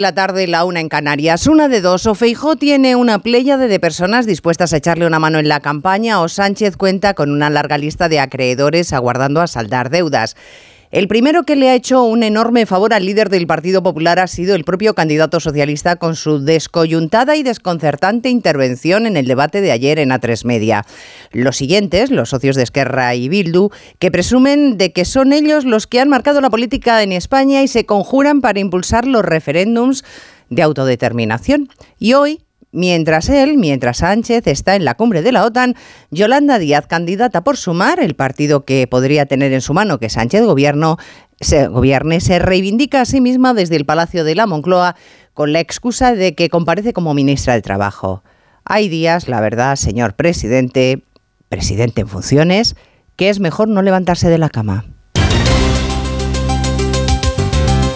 La tarde, la una en Canarias. Una de dos. O Feijó tiene una pléyade de personas dispuestas a echarle una mano en la campaña o Sánchez cuenta con una larga lista de acreedores aguardando a saldar deudas. El primero que le ha hecho un enorme favor al líder del Partido Popular ha sido el propio candidato socialista con su descoyuntada y desconcertante intervención en el debate de ayer en A3 Media. Los siguientes, los socios de Esquerra y Bildu, que presumen de que son ellos los que han marcado la política en España y se conjuran para impulsar los referéndums de autodeterminación. Y hoy, Mientras él, mientras Sánchez está en la cumbre de la OTAN, Yolanda Díaz, candidata por Sumar, el partido que podría tener en su mano que Sánchez gobierno, se gobierne, se reivindica a sí misma desde el Palacio de la Moncloa con la excusa de que comparece como ministra de Trabajo. Hay días, la verdad, señor presidente, presidente en funciones, que es mejor no levantarse de la cama.